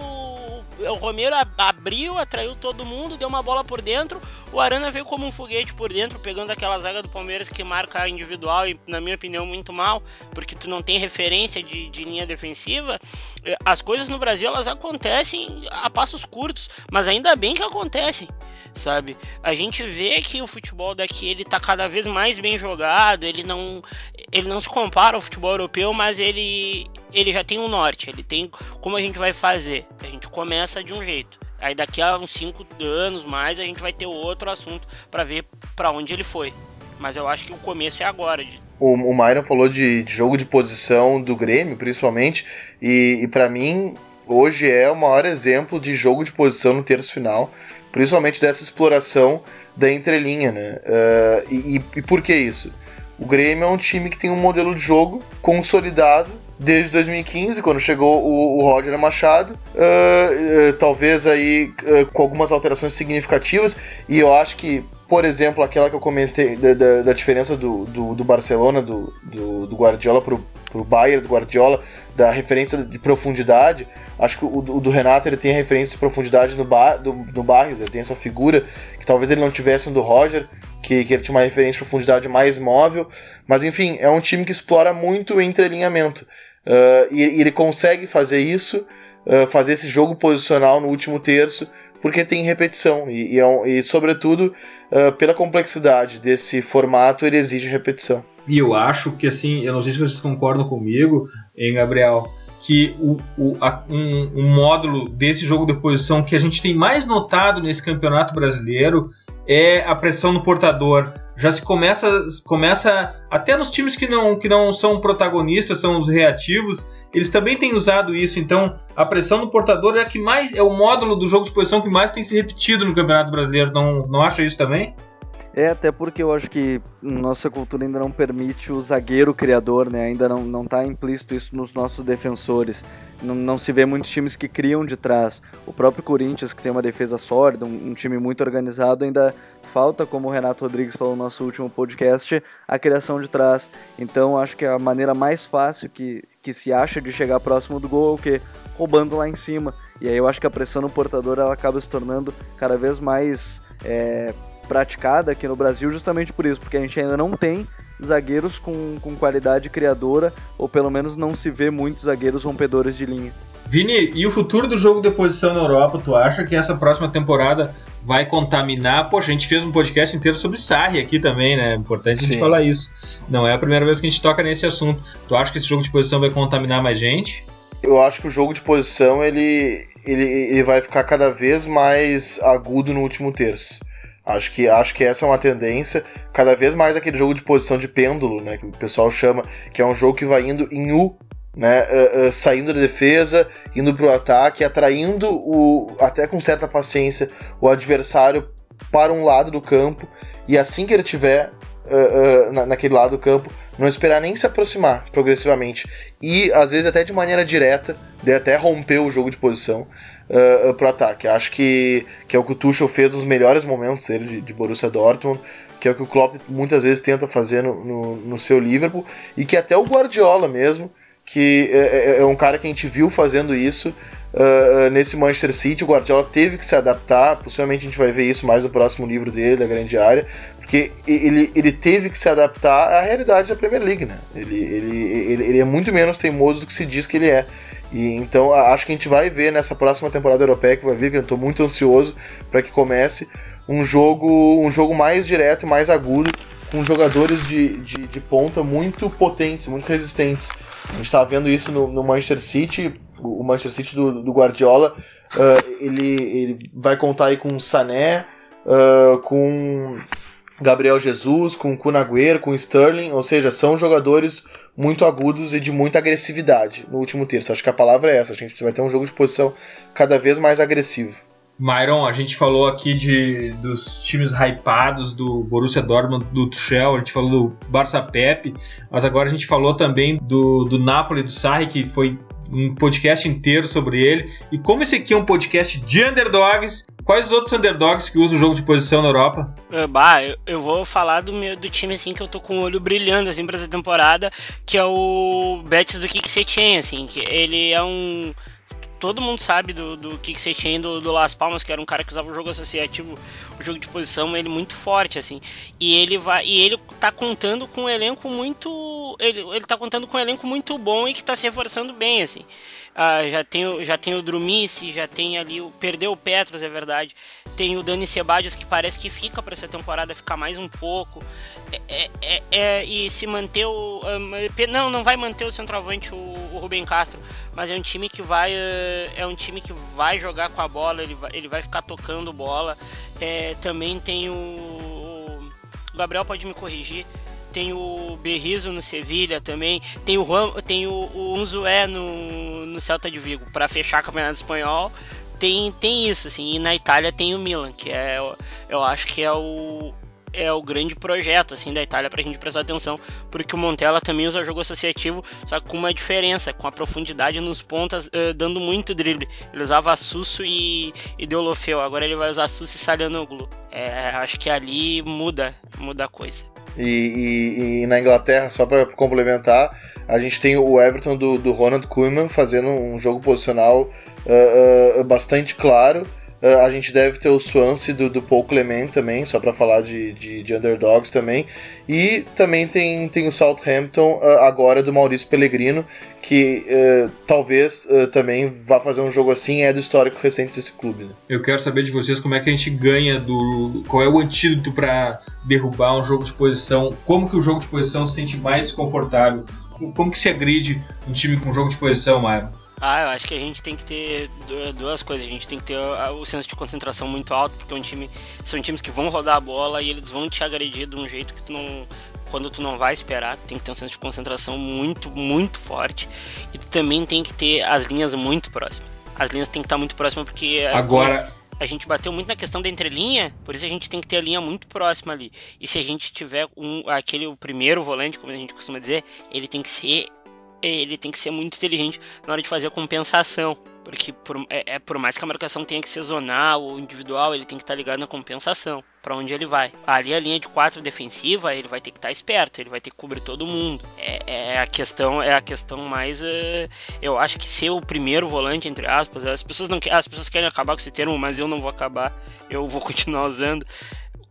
o Romero abriu, atraiu todo mundo, deu uma bola por dentro. O Arana veio como um foguete por dentro, pegando aquela zaga do Palmeiras que marca individual e, na minha opinião, muito mal, porque tu não tem referência de, de linha defensiva. Eh, as coisas no Brasil elas acontecem a passos curtos, mas ainda bem que acontecem sabe? A gente vê que o futebol daqui ele tá cada vez mais bem jogado, ele não ele não se compara ao futebol europeu, mas ele ele já tem um norte, ele tem como a gente vai fazer. A gente começa de um jeito. Aí daqui a uns 5 anos mais a gente vai ter outro assunto para ver para onde ele foi. Mas eu acho que o começo é agora. O, o Myron falou de, de, jogo de posição do Grêmio, principalmente, e, e para mim, hoje é o maior exemplo de jogo de posição no terço final, principalmente dessa exploração da entrelinha, né? Uh, e, e por que isso? O Grêmio é um time que tem um modelo de jogo consolidado desde 2015, quando chegou o, o Roger Machado, uh, uh, talvez aí com algumas alterações significativas, e eu acho que, por exemplo, aquela que eu comentei da, da, da diferença do, do, do, Barcelona, do, do, do Guardiola pro, pro Bayern, do Guardiola, da referência de profundidade, acho que o, o do Renato ele tem a referência de profundidade no, bar, do, no Barrios, ele tem essa figura que talvez ele não tivesse no do Roger, que, que ele tinha uma referência de profundidade mais móvel, mas enfim, é um time que explora muito o entrelinhamento. Uh, e, e, ele consegue fazer isso, uh, fazer esse jogo posicional no último terço, porque tem repetição. E, e, é e sobretudo, uh, pela complexidade desse formato, ele exige repetição. E eu acho que, assim, eu não sei se vocês concordam comigo, hein, Gabriel, que o, o, a, um, um, módulo desse jogo de posição que a gente tem mais notado nesse campeonato brasileiro é a pressão no portador já se começa, começa até nos times que não, que não são protagonistas, são os reativos, eles também têm usado isso. Então, a pressão no portador é que mais é o módulo do jogo de posição que mais tem se repetido no Campeonato Brasileiro. Não, não acha isso também? É, até porque eu acho que nossa cultura ainda não permite o zagueiro criador, né? Ainda não, não tá implícito isso nos nossos defensores. Não, não se vê muitos times que criam de trás. O próprio Corinthians, que tem uma defesa sólida, um, um time muito organizado, ainda falta, como o Renato Rodrigues falou no nosso último podcast, a criação de trás. Então acho que a maneira mais fácil que, que se acha de chegar próximo do gol é o quê? Roubando lá em cima. E aí eu acho que a pressão no portador ela acaba se tornando cada vez mais. É, praticada aqui no Brasil justamente por isso, porque a gente ainda não tem zagueiros com, com qualidade criadora, ou pelo menos não se vê muitos zagueiros rompedores de linha. Vini, e o futuro do jogo de posição na Europa, tu acha que essa próxima temporada vai contaminar? Poxa, a gente fez um podcast inteiro sobre Sarri aqui também, né? Importante a gente Sim. falar isso. Não é a primeira vez que a gente toca nesse assunto. Tu acha que esse jogo de posição vai contaminar mais gente? Eu acho que o jogo de posição ele, ele, ele vai ficar cada vez mais agudo no último terço. Acho que, acho que essa é uma tendência. Cada vez mais aquele jogo de posição de pêndulo, né? Que o pessoal chama, que é um jogo que vai indo em U, né? Uh, uh, saindo da defesa, indo para o ataque, atraindo o, até com certa paciência o adversário para um lado do campo. E assim que ele tiver uh, na, naquele lado do campo, não esperar nem se aproximar progressivamente. E às vezes até de maneira direta, de até romper o jogo de posição uh, pro ataque. Acho que, que é o que o Tuchel fez nos melhores momentos dele de, de Borussia Dortmund, que é o que o Klopp muitas vezes tenta fazer no, no, no seu Liverpool, e que até o Guardiola mesmo, que é, é, é um cara que a gente viu fazendo isso uh, nesse Manchester City, o Guardiola teve que se adaptar, possivelmente a gente vai ver isso mais no próximo livro dele, A Grande Área, porque ele, ele teve que se adaptar à realidade da Premier League, né? Ele, ele, ele, ele é muito menos teimoso do que se diz que ele é. E então acho que a gente vai ver nessa próxima temporada europeia que vai vir, que eu estou muito ansioso para que comece um jogo, um jogo mais direto, mais agudo, com jogadores de, de, de ponta muito potentes, muito resistentes. A gente estava vendo isso no, no, Manchester City, o Manchester City do, do Guardiola, uh, ele, ele vai contar aí com Sané, uh, com Gabriel Jesus, com Kunagüero, com Sterling, ou seja, são jogadores muito agudos e de muita agressividade no último terço. Acho que a palavra é essa. A gente vai ter um jogo de posição cada vez mais agressivo. Myron, a gente falou aqui de, dos times hypados do Borussia Dortmund, do Tuchel, a gente falou do Barça Pep, mas agora a gente falou também do, do Napoli, do Sarri, que foi um podcast inteiro sobre ele. E como esse aqui é um podcast de underdogs, quais os outros underdogs que usam o jogo de posição na Europa? Uh, bah, eu, eu, vou falar do meu do time assim que eu tô com o olho brilhando assim para essa temporada, que é o Betis do Kik Setien, assim, que ele é um todo mundo sabe do, do que, que você tinha do, do Las Palmas, que era um cara que usava o jogo associativo, jogo de posição, ele muito forte, assim. E ele vai. E ele tá contando com um elenco muito. Ele, ele tá contando com um elenco muito bom e que tá se reforçando bem, assim. Ah, já, tem, já tem o Drumice, já tem ali o. Perdeu o Petros, é verdade. Tem o Dani Sebadios que parece que fica para essa temporada ficar mais um pouco. É, é, é, é e se manter o. Um, não, não vai manter o centroavante, o, o Rubem Castro. Mas é um time que vai. Uh, é um time que vai jogar com a bola, ele vai, ele vai ficar tocando bola. É, também tem o o Gabriel pode me corrigir. Tem o Berrizo no Sevilha também. Tem o, Ram, tem o, o Unzué no, no Celta de Vigo para fechar o Campeonato Espanhol. Tem, tem isso, assim. E na Itália tem o Milan, que é, eu acho que é o, é o grande projeto assim da Itália pra gente prestar atenção, porque o Montella também usa jogo associativo, só com uma diferença, com a profundidade nos pontas, uh, dando muito drible. Ele usava Susso e, e Deulofeu, agora ele vai usar Susso e Salianoglu. É, acho que ali muda, muda a coisa. E, e, e na Inglaterra, só para complementar, a gente tem o Everton do, do Ronald Koeman fazendo um jogo posicional uh, uh, bastante claro a gente deve ter o Swansea do, do Paul Clement também, só para falar de, de, de, underdogs também. E também tem, tem o Southampton uh, agora do Maurício Pellegrino, que uh, talvez também vá fazer um jogo assim, é do histórico recente desse clube. Né? Eu quero saber de vocês como é que a gente ganha do. qual é o antídoto para derrubar um jogo de posição, como que o jogo de posição se sente mais confortável, como que se agride um time com um jogo de posição, Mário? Ah, eu acho que a gente tem que ter duas coisas. A gente tem que ter o senso de concentração muito alto, porque é um time, são times que vão rodar a bola e eles vão te agredir de um jeito que tu não. Quando tu não vai esperar, tu tem que ter um senso de concentração muito, muito forte. E tu também tem que ter as linhas muito próximas. As linhas tem que estar muito próximas porque. Agora. A gente bateu muito na questão da entrelinha, por isso a gente tem que ter a linha muito próxima ali. E se a gente tiver um, aquele o primeiro volante, como a gente costuma dizer, ele tem que ser ele tem que ser muito inteligente na hora de fazer a compensação. Porque por, é, é, por mais que a marcação tenha que ser zonal ou individual, ele tem que estar tá ligado na compensação, para onde ele vai. Ali a linha de quatro defensiva, ele vai ter que estar tá esperto, ele vai ter que cobrir todo mundo. É, é a questão, é a questão mais, uh, eu acho que ser o primeiro volante entre aspas, as pessoas não as pessoas querem acabar com esse termo, mas eu não vou acabar, eu vou continuar usando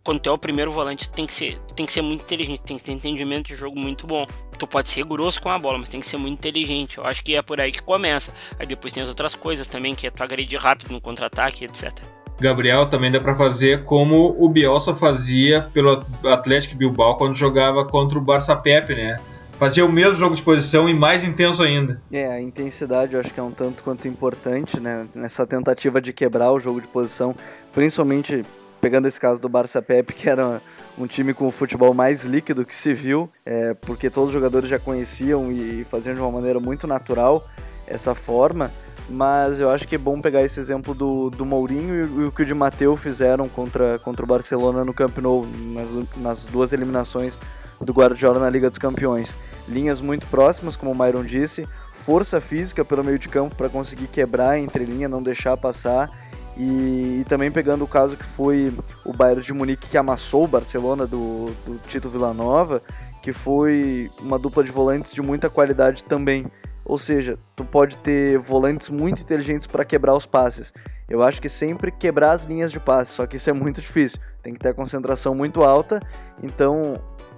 quando tu é o primeiro volante, tem que ser, tem que ser muito inteligente, tem que ter entendimento de jogo muito bom. Tu pode ser grosso com a bola, mas tem que ser muito inteligente. Eu acho que é por aí que começa. Aí depois tem as outras coisas também, que é tu agredir rápido no contra-ataque, etc. Gabriel também dá para fazer como o Bielsa fazia pelo Atlético Bilbao quando jogava contra o Barça Pepe, né? Fazia o mesmo jogo de posição e mais intenso ainda. É, a intensidade eu acho que é um tanto quanto importante, né? Nessa tentativa de quebrar o jogo de posição, principalmente pegando esse caso do Barça Pep, que era um time com o futebol mais líquido que se viu, é, porque todos os jogadores já conheciam e faziam de uma maneira muito natural essa forma. Mas eu acho que é bom pegar esse exemplo do, do Mourinho e, o que o Di Matteo fizeram contra, contra o Barcelona no Camp Nou, nas, nas duas eliminações do Guardiola na Liga dos Campeões. Linhas muito próximas, como o Myron disse, força física pelo meio de campo para conseguir quebrar entre linha, não deixar passar e, e, também pegando o caso que foi o Bayern de Munique que amassou o Barcelona do, do Tito Villanova, que foi uma dupla de volantes de muita qualidade também. Ou seja, tu pode ter volantes muito inteligentes para quebrar os passes. Eu acho que sempre quebrar as linhas de passe, só que isso é muito difícil. Tem que ter a concentração muito alta. Então,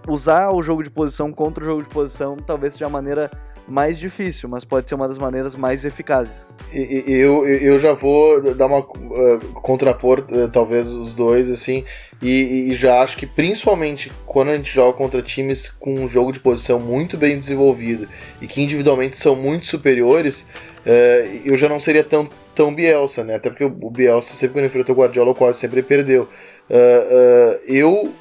usar o jogo de posição contra o jogo de posição talvez seja a maneira mais difícil, mas pode ser uma das maneiras mais eficazes. Eu, eu já vou dar uma uh, contrapor uh, talvez os dois assim e, e, já acho que principalmente quando a gente joga contra times com um jogo de posição muito bem desenvolvido e que individualmente são muito superiores, uh, eu já não seria tão tão Bielsa, né? Até porque o Bielsa sempre quando enfrentou o Guardiola quase sempre perdeu. Uh, uh, eu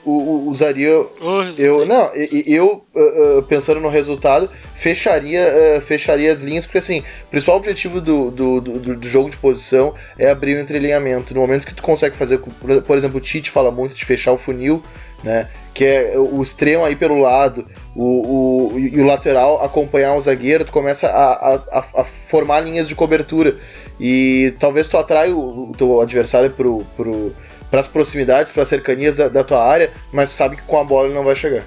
usaria. Oh, eu, não, eu, uh, pensando no resultado, fecharia, fecharia as linhas, porque assim, o principal objetivo do, do, do, do, jogo de posição é abrir o entrelinhamento. No momento que tu consegue fazer, por exemplo, o Tite fala muito de fechar o funil, né? Que é o extremo aí pelo lado, o, o, e o lateral acompanhar o zagueiro, tu começa a, a, a formar linhas de cobertura. E talvez tu atrai o, o teu adversário pro. pro para as proximidades, para as cercanias da, da, tua área, mas sabe que com a bola ele não vai chegar.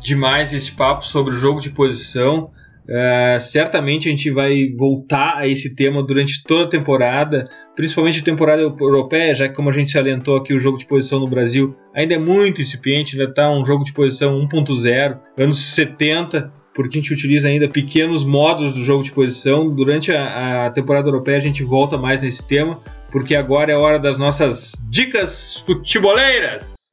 Demais esse papo sobre o jogo de posição. Uh, certamente a gente vai voltar a esse tema durante toda a temporada, principalmente a temporada europeia, já que, como a gente se alentou aqui, o jogo de posição no Brasil ainda é muito incipiente, ainda está um jogo de posição 1.0, anos 70, porque a gente utiliza ainda pequenos modos do jogo de posição. Durante a, a temporada europeia a gente volta mais nesse tema, porque agora é hora das nossas dicas futeboleiras.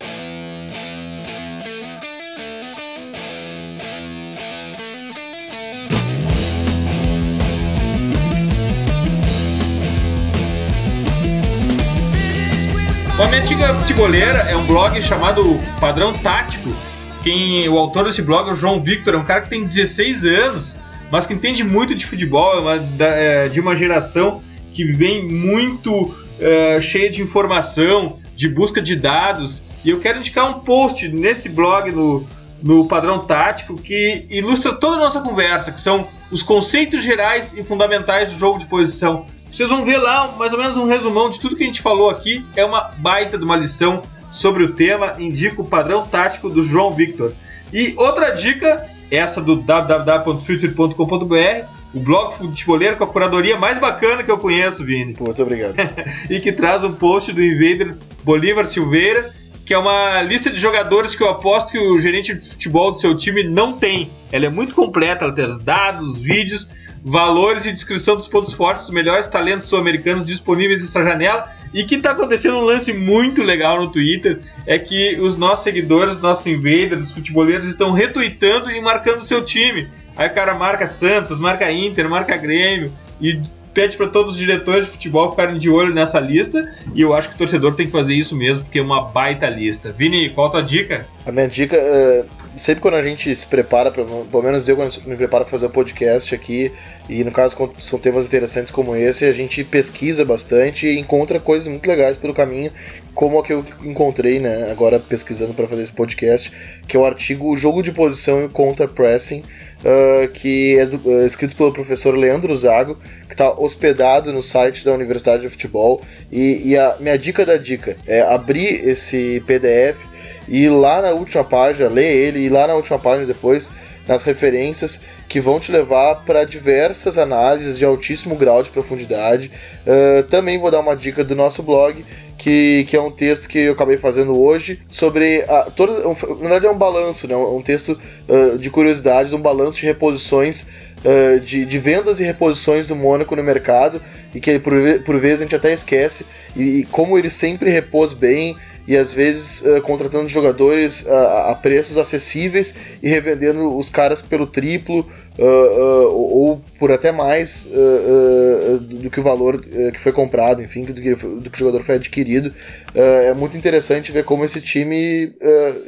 A minha antiga futeboleira é um blog chamado Padrão Tático. Quem, o autor desse blog é o João Victor, é um cara que tem 16 anos, mas que entende muito de futebol, é uma, é, de uma geração que vem muito é, cheia de informação, de busca de dados. E eu quero indicar um post nesse blog no, no Padrão Tático que ilustra toda a nossa conversa, que são os conceitos gerais e fundamentais do jogo de posição. Vocês vão ver lá mais ou menos um resumão de tudo que a gente falou aqui. É uma baita de uma lição sobre o tema. Indica o padrão tático do João Victor. E outra dica, essa do www.future.com.br, o blog futeboleiro com a curadoria mais bacana que eu conheço, Vini. Muito obrigado. e que traz um post do Invader Bolívar Silveira, que é uma lista de jogadores que eu aposto que o gerente de futebol do seu time não tem. Ela é muito completa, ela tem os dados, vídeos valores e descrição dos pontos fortes dos melhores talentos sul-americanos disponíveis nessa janela. E que está acontecendo um lance muito legal no Twitter é que os nossos seguidores, nossos invaders, os futeboleiros estão retweetando e marcando o seu time. Aí o cara marca Santos, marca Inter, marca Grêmio e pede para todos os diretores de futebol ficarem de olho nessa lista. E eu acho que o torcedor tem que fazer isso mesmo, porque é uma baita lista. Vini, qual a tua dica? A minha dica, uh, sempre quando a gente se prepara, pra, pelo menos eu quando me preparo para fazer o um podcast aqui, e no caso são temas interessantes como esse, a gente pesquisa bastante e encontra coisas muito legais pelo caminho, como a que eu encontrei, né, agora pesquisando para fazer esse podcast, que é o artigo O Jogo de Posição e Contra Pressing, uh, que é do, uh, escrito pelo professor Leandro Zago, que está hospedado no site da Universidade de Futebol. E, e a minha dica da dica é abrir esse PDF e lá na última página, ler ele, e lá na última página depois, nas referências que vão te levar para diversas análises de altíssimo grau de profundidade. Uh, também vou dar uma dica do nosso blog, que, que é um texto que eu acabei fazendo hoje sobre a, toda, na verdade é um balanço, né, um texto uh, de curiosidades, um balanço de reposições uh, de, de, vendas e reposições do Mônaco no mercado e que por, por vezes a gente até esquece e, e como ele sempre repôs bem e às vezes uh, contratando jogadores uh, a preços acessíveis e revendendo os caras pelo triplo uh, ou por até mais uh, do que o valor que foi comprado, enfim, do que, do que o jogador foi adquirido. é muito interessante ver como esse time,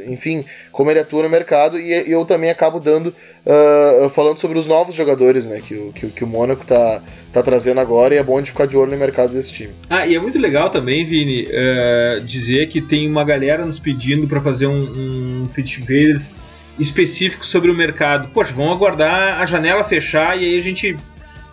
enfim, como ele atua no mercado e, eu também acabo dando, falando sobre os novos jogadores né, que, que, que o Mônaco está tá trazendo agora e é bom de ficar de olho no mercado desse time. Ah, e é muito legal também, Vini, dizer que tem uma galera nos pedindo para fazer um, um pitch específico sobre o mercado. Poxa, vamos aguardar a janela fechar e aí a gente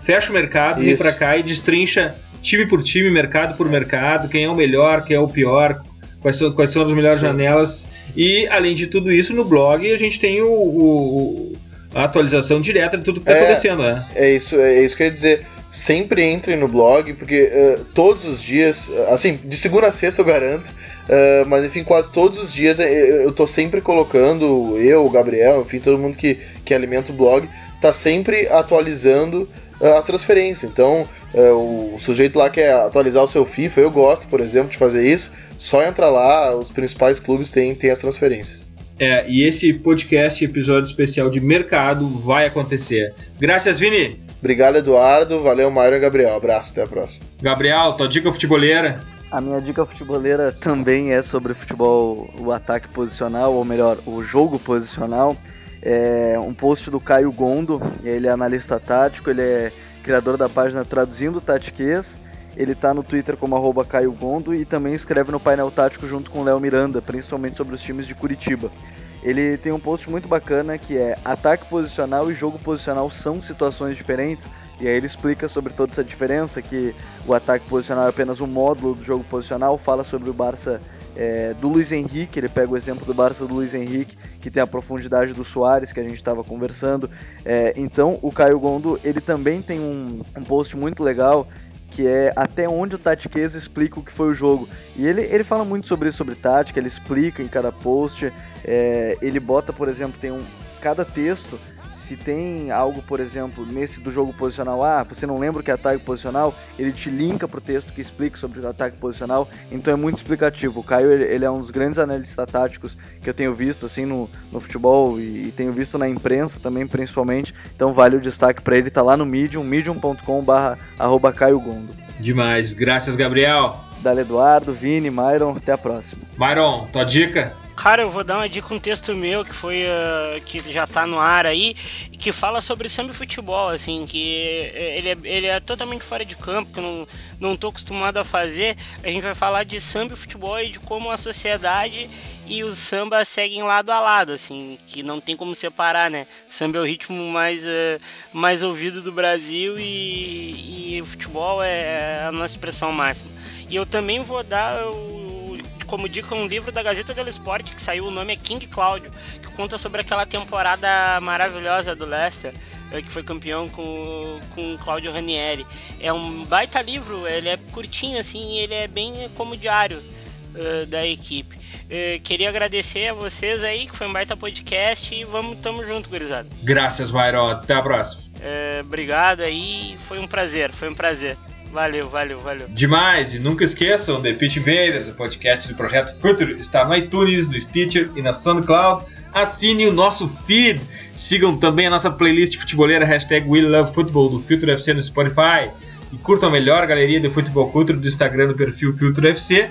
fecha o mercado, Isso. vem para cá e destrincha time por time, mercado por mercado, quem é o melhor, quem é o pior, quais são, quais são as melhores Sim. janelas. E além de tudo isso, no blog a gente tem o, o a atualização direta de tudo que está é, acontecendo, né? É isso, é isso que eu ia dizer. Sempre entrem no blog, porque uh, todos os dias, assim, de segunda a sexta eu garanto, Uh, mas enfim, quase todos os dias eh, eu tô sempre colocando, eu, o Gabriel, enfim, todo mundo que, que alimenta o blog, tá sempre atualizando uh, as transferências. Então, uh, o sujeito lá quer atualizar o seu FIFA, eu gosto, por exemplo, de fazer isso. Só entra lá, os principais clubes têm, têm as transferências. É, e esse podcast, episódio especial de mercado, vai acontecer. Graças, Vini! Obrigado, Eduardo. Valeu, Mário e Gabriel. Abraço, até a próxima. Gabriel, tua dica futeboleira? A minha dica futeboleira também é sobre futebol, o ataque posicional, ou melhor, o jogo posicional. É um post do Caio Gondo, ele é analista tático, ele é criador da página Traduzindo Tatiquês. Ele está no Twitter como arroba Caio Gondo e também escreve no painel tático junto com Léo Miranda, principalmente sobre os times de Curitiba. Ele tem um post muito bacana que é ataque posicional e jogo posicional são situações diferentes. E aí ele explica sobre toda essa diferença, que o ataque posicional é apenas um módulo do jogo posicional, fala sobre o Barça é, do Luiz Henrique, ele pega o exemplo do Barça do Luiz Henrique, que tem a profundidade do Soares, que a gente estava conversando. É, então o Caio Gondo, ele também tem um, um post muito legal que é até onde o Tatiqueza explica o que foi o jogo. E ele, ele fala muito sobre isso, sobre tática, ele explica em cada post, é, ele bota, por exemplo, tem um cada texto se tem algo, por exemplo, nesse do jogo posicional, ah, você não lembra o que é ataque posicional, ele te linka pro texto que explica sobre o ataque posicional, então é muito explicativo. O Caio, ele é um dos grandes analistas táticos que eu tenho visto, assim, no, no futebol e, e tenho visto na imprensa também, principalmente, então vale o destaque para ele, tá lá no Medium, medium.com barra arroba Caio Gondo. Demais, graças Gabriel. Dale Eduardo, Vini, Myron, até a próxima. Myron, tua dica? Cara, eu vou dar uma dica, um texto meu que foi uh, que já tá no ar aí, que fala sobre samba e futebol, assim, que ele é, ele é totalmente fora de campo, que eu não, não tô acostumado a fazer. A gente vai falar de samba e futebol e de como a sociedade e o samba seguem lado a lado, assim, que não tem como separar, né? Samba é o ritmo mais, uh, mais ouvido do Brasil e, e o futebol é a nossa expressão máxima. E eu também vou dar o, como dica um livro da Gazeta dello Sport que saiu, o nome é King Cláudio, que conta sobre aquela temporada maravilhosa do Leicester, que foi campeão com, com Claudio Ranieri. É um baita livro, ele é curtinho assim, ele é bem como diário uh, da equipe. Uh, queria agradecer a vocês aí, que foi um baita podcast e vamos, tamo junto, gurizada. Graças, Myron. Até a próxima. Uh, obrigado aí, foi um prazer, foi um prazer. Valeu, valeu, valeu. Demais! E nunca esqueçam, The Pitch Invaders, o podcast do Projeto Future, está no iTunes, no Stitcher e na SoundCloud. Assine o nosso feed. Sigam também a nossa playlist futebolera, hashtag WeLoveFootball, do Future FC no Spotify. E curtam a melhor galeria de futebol culture do Instagram no perfil Future FC.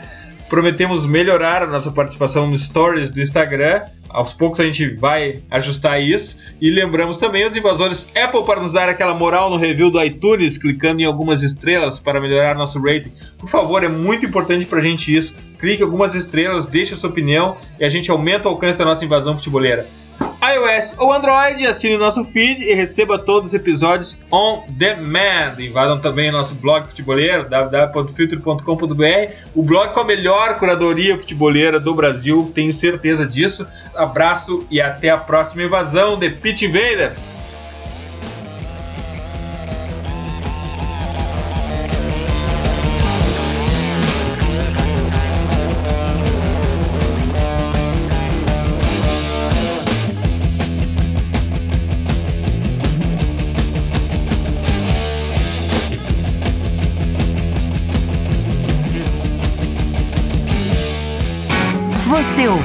Prometemos melhorar a nossa participação nos stories do Instagram aos poucos a gente vai ajustar isso. E lembramos também os invasores Apple para nos dar aquela moral no review do iTunes, clicando em algumas estrelas para melhorar nosso rating. Por favor, é muito importante para a gente isso. Clique algumas estrelas, deixe a sua opinião e a gente aumenta o alcance da nossa invasão futebolera iOS ou Android, assine o nosso feed e receba todos os episódios on demand. Invadam também o nosso blog futeboleiro, www.filtro.com.br, o blog com a melhor curadoria futeboleira do Brasil, tenho certeza disso. Abraço e até a próxima invasão de Pitch Invaders!